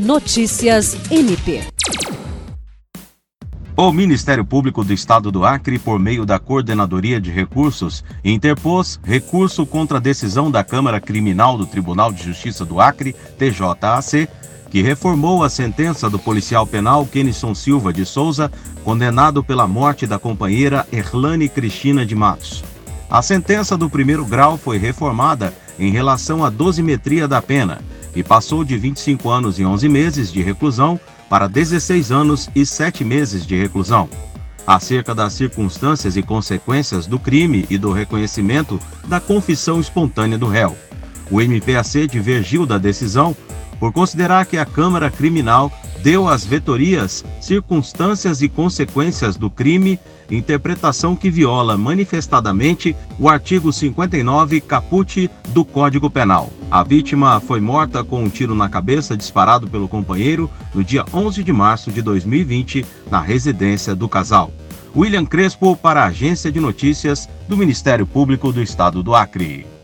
Notícias MP. O Ministério Público do Estado do Acre, por meio da Coordenadoria de Recursos, interpôs recurso contra a decisão da Câmara Criminal do Tribunal de Justiça do Acre, TJAC, que reformou a sentença do policial penal Kenison Silva de Souza, condenado pela morte da companheira Erlane Cristina de Matos. A sentença do primeiro grau foi reformada em relação à dosimetria da pena e passou de 25 anos e 11 meses de reclusão para 16 anos e 7 meses de reclusão. Acerca das circunstâncias e consequências do crime e do reconhecimento da confissão espontânea do réu. O MPAC divergiu da decisão por considerar que a Câmara Criminal deu às vetorias circunstâncias e consequências do crime, interpretação que viola manifestadamente o artigo 59 caput do Código Penal. A vítima foi morta com um tiro na cabeça disparado pelo companheiro no dia 11 de março de 2020 na residência do casal. William Crespo para a Agência de Notícias do Ministério Público do Estado do Acre.